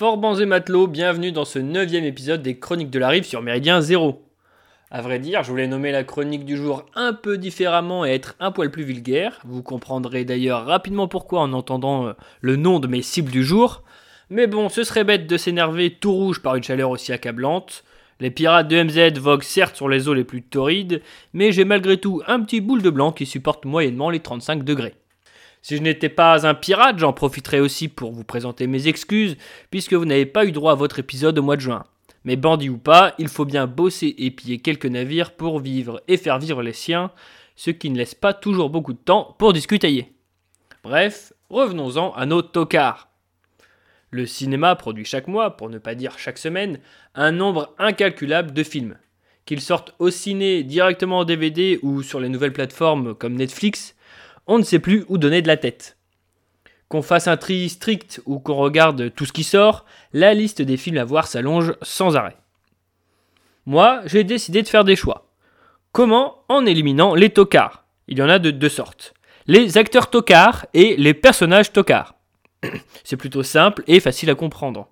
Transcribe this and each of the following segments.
Forbans et matelots, bienvenue dans ce neuvième épisode des Chroniques de la Rive sur Méridien Zéro. À vrai dire, je voulais nommer la chronique du jour un peu différemment et être un poil plus vulgaire. Vous comprendrez d'ailleurs rapidement pourquoi en entendant euh, le nom de mes cibles du jour. Mais bon, ce serait bête de s'énerver tout rouge par une chaleur aussi accablante. Les pirates de MZ voguent certes sur les eaux les plus torrides, mais j'ai malgré tout un petit boule de blanc qui supporte moyennement les 35 degrés. Si je n'étais pas un pirate, j'en profiterai aussi pour vous présenter mes excuses, puisque vous n'avez pas eu droit à votre épisode au mois de juin. Mais bandit ou pas, il faut bien bosser et piller quelques navires pour vivre et faire vivre les siens, ce qui ne laisse pas toujours beaucoup de temps pour discuter. Bref, revenons-en à nos tocards. Le cinéma produit chaque mois, pour ne pas dire chaque semaine, un nombre incalculable de films. Qu'ils sortent au ciné, directement en DVD ou sur les nouvelles plateformes comme Netflix, on ne sait plus où donner de la tête. Qu'on fasse un tri strict ou qu'on regarde tout ce qui sort, la liste des films à voir s'allonge sans arrêt. Moi, j'ai décidé de faire des choix. Comment En éliminant les tocards? Il y en a de deux sortes. Les acteurs tocards et les personnages tocards. C'est plutôt simple et facile à comprendre.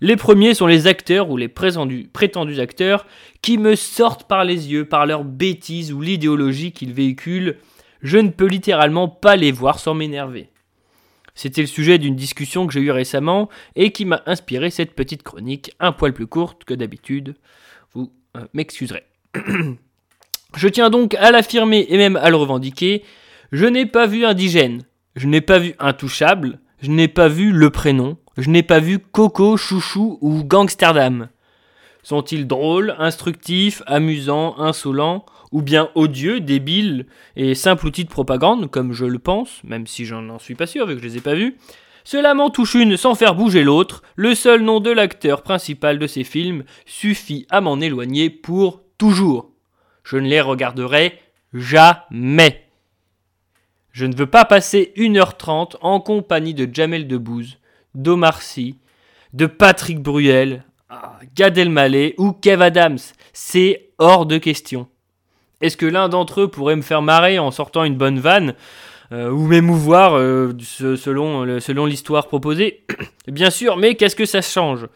Les premiers sont les acteurs ou les prétendus, acteurs qui me sortent par les yeux par leur bêtise ou l'idéologie qu'ils véhiculent je ne peux littéralement pas les voir sans m'énerver. C'était le sujet d'une discussion que j'ai eue récemment et qui m'a inspiré cette petite chronique un poil plus courte que d'habitude. Vous euh, m'excuserez. je tiens donc à l'affirmer et même à le revendiquer. Je n'ai pas vu indigène, je n'ai pas vu intouchable, je n'ai pas vu le prénom, je n'ai pas vu Coco, Chouchou ou Gangsterdam. Sont-ils drôles, instructifs, amusants, insolents ou bien odieux, débiles et simples outils de propagande, comme je le pense, même si j'en n'en suis pas sûr vu que je les ai pas vus? Cela m'en touche une sans faire bouger l'autre, le seul nom de l'acteur principal de ces films suffit à m'en éloigner pour toujours. Je ne les regarderai jamais. Je ne veux pas passer 1h30 en compagnie de Jamel Debbouze, d'Omar Sy, de Patrick Bruel, Gad Elmaleh ou Kev Adams. C'est hors de question. Est-ce que l'un d'entre eux pourrait me faire marrer en sortant une bonne vanne euh, ou m'émouvoir euh, selon, l'histoire proposée? Bien sûr, mais qu'est-ce que ça change?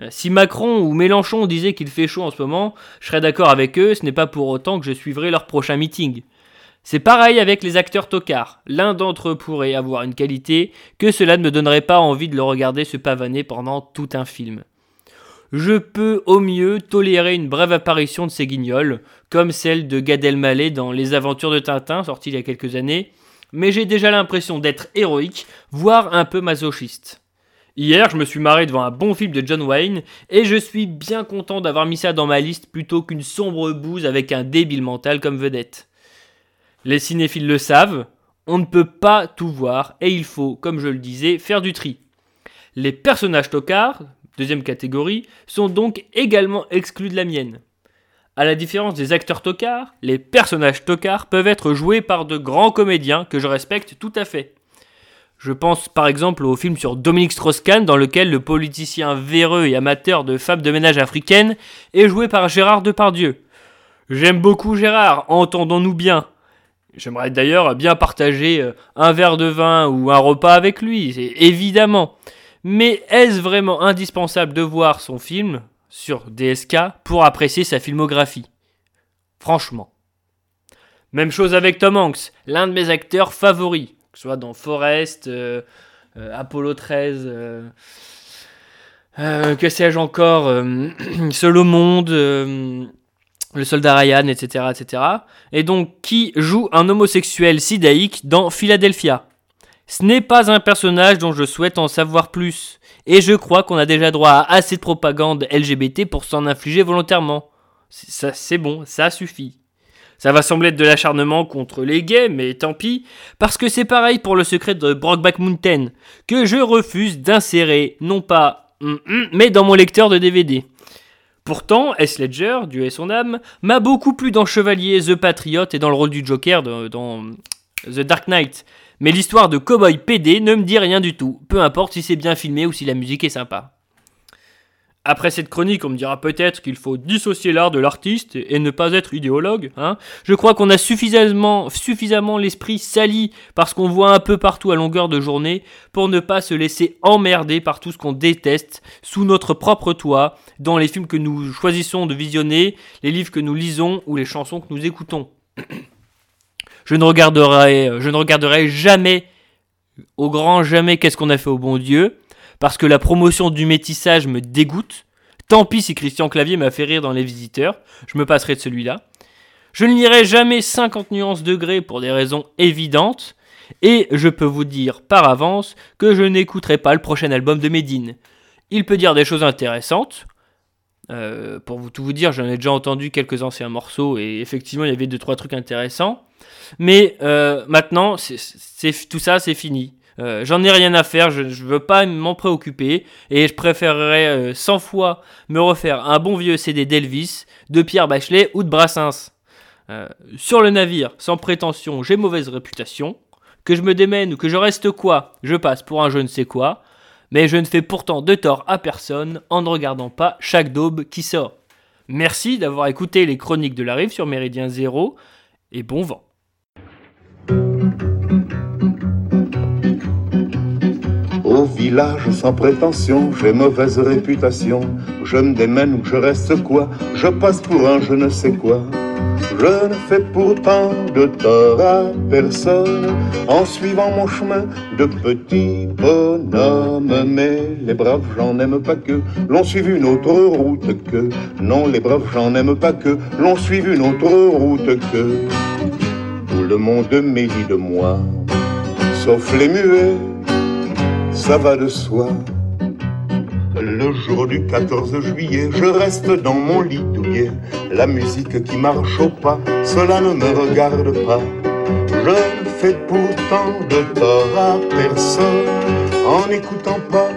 Euh, si Macron ou Mélenchon disaient qu'il fait chaud en ce moment, je serais d'accord avec eux, ce n'est pas pour autant que je suivrai leur prochain meeting. C'est pareil avec les acteurs tocards. L'un d'entre eux pourrait avoir une qualité que cela ne me donnerait pas envie de le regarder se pavaner pendant tout un film je peux au mieux tolérer une brève apparition de ces guignols, comme celle de Gad Elmaleh dans Les Aventures de Tintin, sorti il y a quelques années, mais j'ai déjà l'impression d'être héroïque, voire un peu masochiste. Hier, je me suis marré devant un bon film de John Wayne, et je suis bien content d'avoir mis ça dans ma liste plutôt qu'une sombre bouse avec un débile mental comme vedette. Les cinéphiles le savent, on ne peut pas tout voir, et il faut, comme je le disais, faire du tri. Les personnages tocards, deuxième catégorie, sont donc également exclus de la mienne. À la différence des acteurs tocards, les personnages tocards peuvent être joués par de grands comédiens que je respecte tout à fait. Je pense par exemple au film sur Dominique Strauss-Kahn dans lequel le politicien véreux et amateur de femmes de ménage africaines est joué par Gérard Depardieu. J'aime beaucoup Gérard, entendons-nous bien. J'aimerais d'ailleurs bien partager euh, un verre de vin ou un repas avec lui, évidemment. Mais est-ce vraiment indispensable de voir son film sur DSK pour apprécier sa filmographie? Franchement. Même chose avec Tom Hanks, l'un de mes acteurs favoris, que ce soit dans Forest, euh, euh, Apollo 13, euh, que sais-je encore, Seul au monde, le soldat Ryan, etc., etc. Et donc qui joue un homosexuel sidaïque dans Philadelphia? Ce n'est pas un personnage dont je souhaite en savoir plus, et je crois qu'on a déjà droit à assez de propagande LGBT pour s'en infliger volontairement. C'est bon, ça suffit. Ça va sembler être de l'acharnement contre les gays, mais tant pis, parce que c'est pareil pour le secret de Brockback Mountain, que je refuse d'insérer, non pas, hum, hum, mais dans mon lecteur de DVD. Pourtant, S. Ledger, Dieu et son âme, m'a beaucoup plu dans Chevalier, The Patriot et dans le rôle du Joker dans The Dark Knight, mais l'histoire de Cowboy PD ne me dit rien du tout, peu importe si c'est bien filmé ou si la musique est sympa. Après cette chronique, on me dira peut-être qu'il faut dissocier l'art de l'artiste et ne pas être idéologue. Hein. Je crois qu'on a suffisamment, l'esprit sali parce qu'on voit un peu partout à longueur de journée pour ne pas se laisser emmerder par tout ce qu'on déteste sous notre propre toit, dans les films que nous choisissons de visionner, les livres que nous lisons ou les chansons que nous écoutons. Je ne regarderai, je ne regarderai jamais, au grand jamais, qu'est-ce qu'on a fait au bon Dieu parce que la promotion du métissage me dégoûte. Tant pis si Christian Clavier m'a fait rire dans Les Visiteurs, je me passerai de celui-là. Je ne lirai jamais 50 nuances degrés pour des raisons évidentes, et je peux vous dire par avance que je n'écouterai pas le prochain album de Medine. Il peut dire des choses intéressantes. Euh, pour vous tout vous dire, j'en ai déjà entendu quelques anciens morceaux et effectivement il y avait deux trois trucs intéressants. Mais euh, maintenant, c'est tout ça, c'est fini. Euh, j'en ai rien à faire, je, ne veux pas m'en préoccuper et je préférerais 100 euh, fois me refaire un bon vieux CD d'Elvis, de Pierre Bachelet ou de Brassens. Sur le navire, sans prétention, j'ai mauvaise réputation. Que je me démène ou que je reste quoi, je passe pour un je ne sais quoi. Mais je ne fais pourtant de tort à personne en ne regardant pas chaque daube qui sort. Merci d'avoir écouté les chroniques de la rive sur Méridien Zéro et bon vent. Au village sans prétention, j'ai mauvaise réputation. Je me démène ou je reste quoi? Je passe pour un je ne sais quoi. Je ne fais pourtant de tort à personne en suivant mon chemin de petit bonhomme. Mais les braves j'en aime pas que l'on suive une autre route que. Non, les braves j'en aime pas que l'on suive une autre route que. Tout le monde médit de moi, sauf les muets ça va de soi. Le jour du 14 juillet, je reste dans mon lit douillet. La musique qui marche au pas, cela ne me regarde pas. Je ne fais pourtant de tort à personne en n'écoutant pas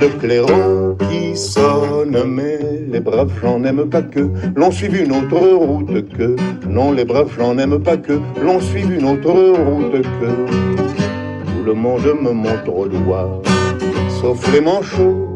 le clairon qui sonne. Mais les braves, j'en aime pas que l'on suive une autre route que. Non, les braves, j'en aime pas que l'on suive une autre route que le monde me montre au doigt, sauf les manchots,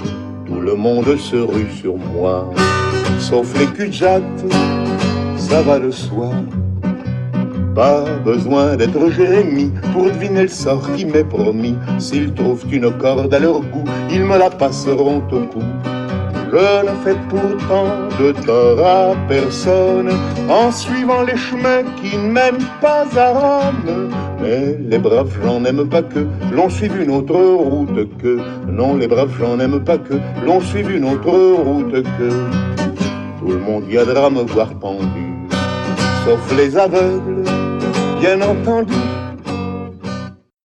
Le monde se rue sur moi, sauf les cul ça va de soi. Pas besoin d'être Jérémie pour deviner le sort qui m'est promis. S'ils trouvent une corde à leur goût, ils me la passeront au cou. Je ne fais pourtant de tort à personne en suivant les chemins qui ne pas à Rome. Mais les braves, j'en aime pas que l'on suive une autre route que. Non, les braves, j'en aime pas que l'on suive une autre route que. Tout le monde viendra me voir pendu, sauf les aveugles bien entendu